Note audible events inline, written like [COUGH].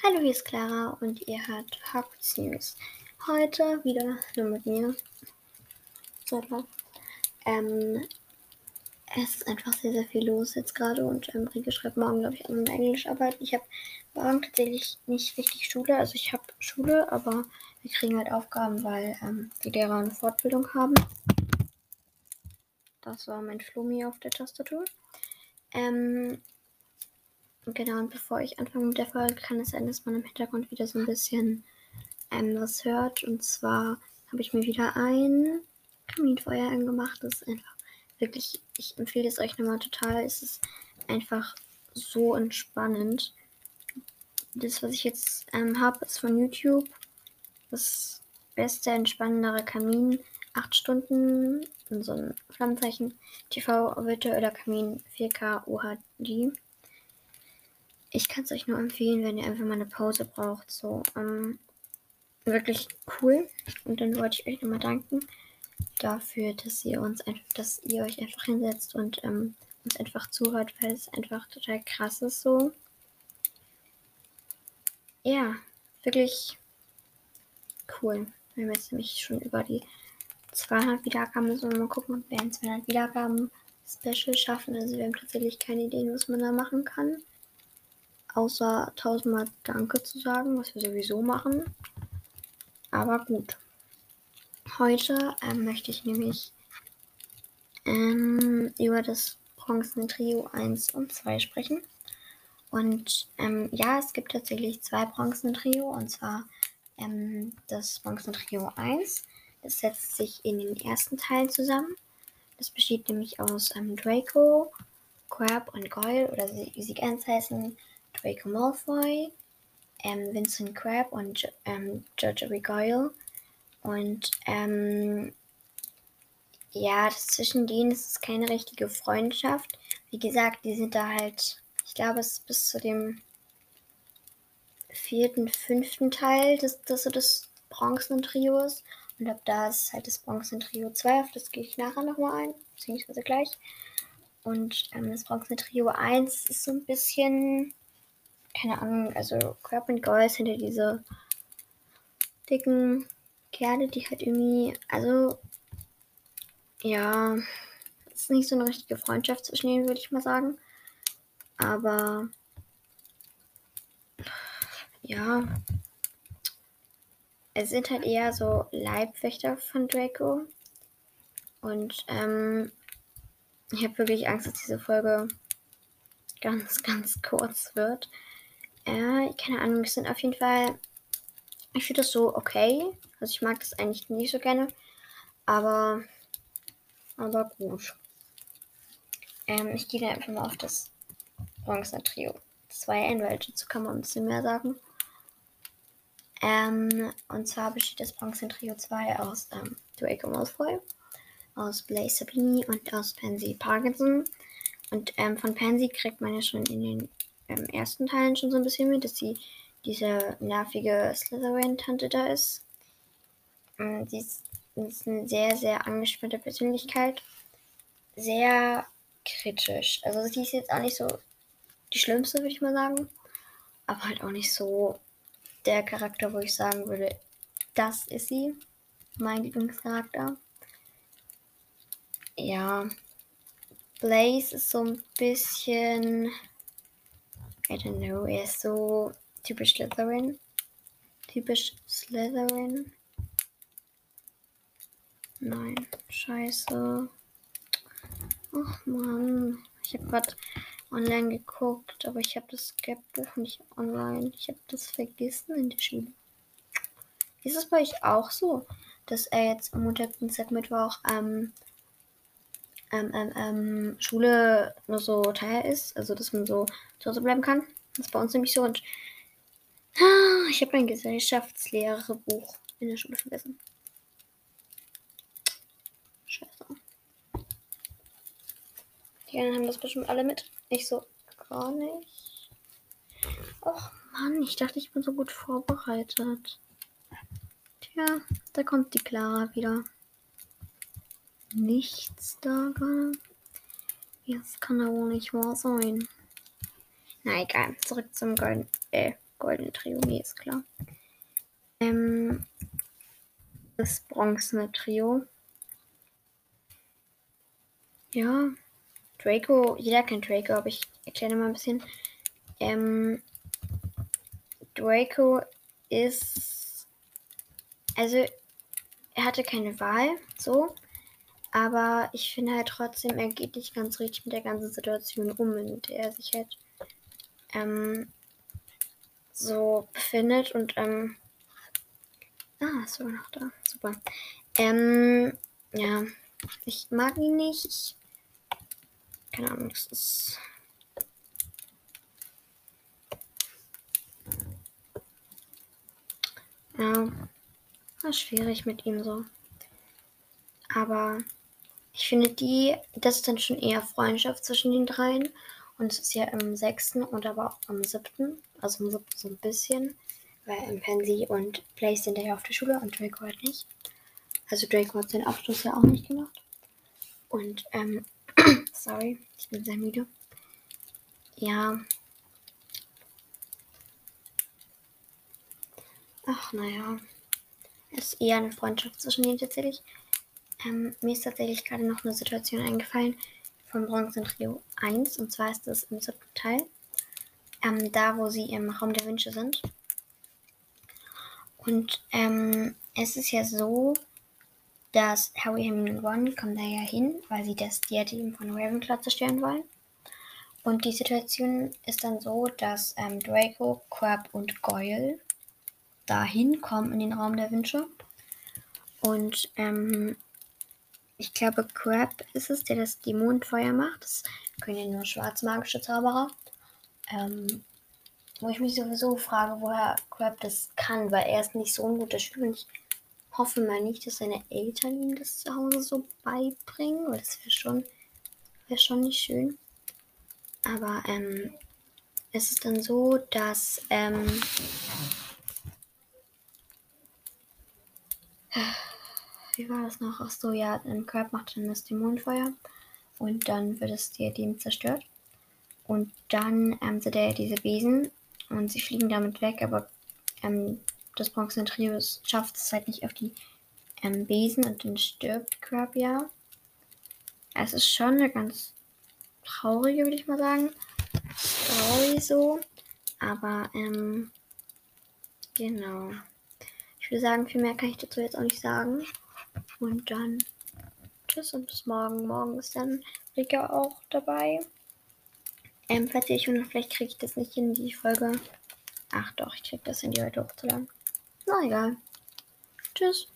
Hallo, hier ist Clara und ihr hört Hogwarts News. Heute wieder nur mit mir. Ähm, es ist einfach sehr, sehr viel los jetzt gerade und ähm, Rieke schreibt morgen, glaube ich, an einer Englischarbeit. Ich habe morgen tatsächlich nicht richtig Schule. Also ich habe Schule, aber wir kriegen halt Aufgaben, weil ähm, die Lehrer eine Fortbildung haben. Das war mein Flummi auf der Tastatur. Ähm, Genau, und bevor ich anfange mit der Folge, kann es sein, dass man im Hintergrund wieder so ein bisschen ähm, was hört. Und zwar habe ich mir wieder ein Kaminfeuer angemacht. Das ist einfach wirklich, ich empfehle es euch nochmal total. Es ist einfach so entspannend. Das, was ich jetzt ähm, habe, ist von YouTube. Das beste, entspannendere Kamin. 8 Stunden in so ein Flammenzeichen TV virtueller Kamin 4K UHD ich kann es euch nur empfehlen, wenn ihr einfach mal eine Pause braucht. So, ähm, wirklich cool. Und dann wollte ich euch nochmal danken dafür, dass ihr uns einfach, dass ihr euch einfach hinsetzt und ähm, uns einfach zuhört, weil es einfach total krass ist so. Ja, wirklich cool. Wir haben jetzt nämlich schon über die 200 Wiedergaben, so mal gucken, ob wir ein 200 Wiedergaben Special schaffen. Also wir haben tatsächlich keine Ideen, was man da machen kann außer tausendmal Danke zu sagen, was wir sowieso machen. Aber gut. Heute ähm, möchte ich nämlich ähm, über das Bronzen-Trio 1 und 2 sprechen. Und ähm, ja, es gibt tatsächlich zwei Bronzen-Trio und zwar ähm, das Bronzen-Trio 1. Das setzt sich in den ersten Teilen zusammen. Das besteht nämlich aus ähm, Draco, Crab und Goyle oder wie sie ganz heißen, Draco Malfoy, ähm, Vincent Crabbe und ähm, George Goyle. Und ähm, ja, zwischen denen ist es keine richtige Freundschaft. Wie gesagt, die sind da halt, ich glaube, es ist bis zu dem vierten, fünften Teil des, des, des Bronzen-Trios. Und ab da ist halt das Bronzen-Trio 2, auf das gehe ich nachher nochmal ein, beziehungsweise gleich. Und ähm, das Bronzen-Trio 1 ist so ein bisschen keine Ahnung, also Crab and Goyle sind ja diese dicken Kerle, die halt irgendwie, also ja, ist nicht so eine richtige Freundschaft zwischen ihnen, würde ich mal sagen. Aber ja, es sind halt eher so Leibwächter von Draco. Und ähm, ich habe wirklich Angst, dass diese Folge ganz, [LAUGHS] ganz kurz wird. Ja, keine Ahnung, es sind auf jeden Fall. Ich finde das so okay. Also ich mag das eigentlich nicht so gerne. Aber. Aber gut. Ähm, ich gehe da einfach mal auf das Bronze Trio 2 ein, weil dazu kann man ein bisschen mehr sagen. Ähm, und zwar besteht das Bronze Trio 2 aus ähm, Draco Malfoy, aus Blaze Sabini und aus Pansy Parkinson. Und ähm, von Pansy kriegt man ja schon in den ähm, ersten Teilen schon so ein bisschen mit, dass sie diese nervige Slytherin-Tante da ist. Ähm, sie ist, ist eine sehr, sehr angespannte Persönlichkeit. Sehr kritisch. Also sie ist jetzt auch nicht so die schlimmste, würde ich mal sagen. Aber halt auch nicht so der Charakter, wo ich sagen würde, das ist sie. Mein Lieblingscharakter. Ja. Blaze ist so ein bisschen I don't know, er ist so typisch Slytherin. Typisch Slytherin. Nein, scheiße. Ach man, ich habe gerade online geguckt, aber ich habe das Skepbuch nicht online. Ich habe das vergessen in der Schule. Ist es bei euch auch so, dass er jetzt am Montag, Dienstag, Mittwoch ähm, ähm, ähm, ähm, Schule nur so teuer ist, also dass man so zu Hause bleiben kann. Das ist bei uns nämlich so. Und ah, ich habe mein Gesellschaftslehrebuch in der Schule vergessen. Scheiße. Die anderen haben das bestimmt alle mit. Ich so gar nicht. Och Mann, ich dachte, ich bin so gut vorbereitet. Tja, da kommt die Clara wieder nichts da gerade. Das kann ja wohl nicht wahr sein. Na egal, zurück zum Golden, äh, goldene Trio, nee, ist klar. Ähm, das bronzene Trio. Ja, Draco, jeder kennt Draco, aber ich erkläre mal ein bisschen. Ähm, Draco ist, also er hatte keine Wahl, so, aber ich finde halt trotzdem, er geht nicht ganz richtig mit der ganzen Situation um, in der er sich halt ähm, so befindet und ähm, ah, ist sogar noch da, super. Ähm, ja, ich mag ihn nicht. Ich, keine Ahnung, das ist Ja, war schwierig mit ihm so. Aber ich finde die, das ist dann schon eher Freundschaft zwischen den dreien. Und es ist ja im sechsten und aber auch am siebten. Also im siebten so ein bisschen. Weil im Pansy und Blaze sind ja auf der Schule und Draco halt nicht. Also Draco hat seinen Abschluss ja auch nicht gemacht. Und, ähm, [CLEARS THROAT] sorry, ich bin sehr müde. Ja, Ach, naja. Es ist eher eine Freundschaft zwischen denen tatsächlich. Ähm, mir ist tatsächlich gerade noch eine Situation eingefallen vom Bronze Trio 1. Und zwar ist das im siebten Teil. Ähm, da, wo sie im Raum der Wünsche sind. Und ähm, es ist ja so, dass Harry, Hermine und Ron kommen da ja hin, weil sie das Diadem von Ravenclaw zerstören wollen. Und die Situation ist dann so, dass ähm, Draco, Crab und Goyle dahin kommen in den Raum der Wünsche. Und ähm, ich glaube, Crab ist es, der das Dämonenfeuer macht. Das können ja nur schwarzmagische Zauberer. Ähm, wo ich mich sowieso frage, woher Crab das kann, weil er ist nicht so ein guter Schüler. Ich hoffe mal nicht, dass seine Eltern ihm das zu Hause so beibringen, weil das wäre schon, wär schon nicht schön. Aber ähm, es ist dann so, dass ähm, Wie war das noch? Ach so, ja, ein Crab macht dann das Dämonenfeuer und dann wird es Diadem zerstört. Und dann ähm, sind ja diese Besen und sie fliegen damit weg, aber ähm, das Bronze Trio schafft es halt nicht auf die ähm, Besen und dann stirbt Crab ja. Es ist schon eine ganz traurige, würde ich mal sagen, Story so. Aber, ähm, genau. Ich würde sagen, viel mehr kann ich dazu jetzt auch nicht sagen. Und dann tschüss und bis morgen. Morgen ist dann Rika auch dabei. Ähm, falls ihr wundert, vielleicht kriege ich das nicht in die Folge. Ach doch, ich kriege das in die heute hochzuladen. Na egal. Tschüss.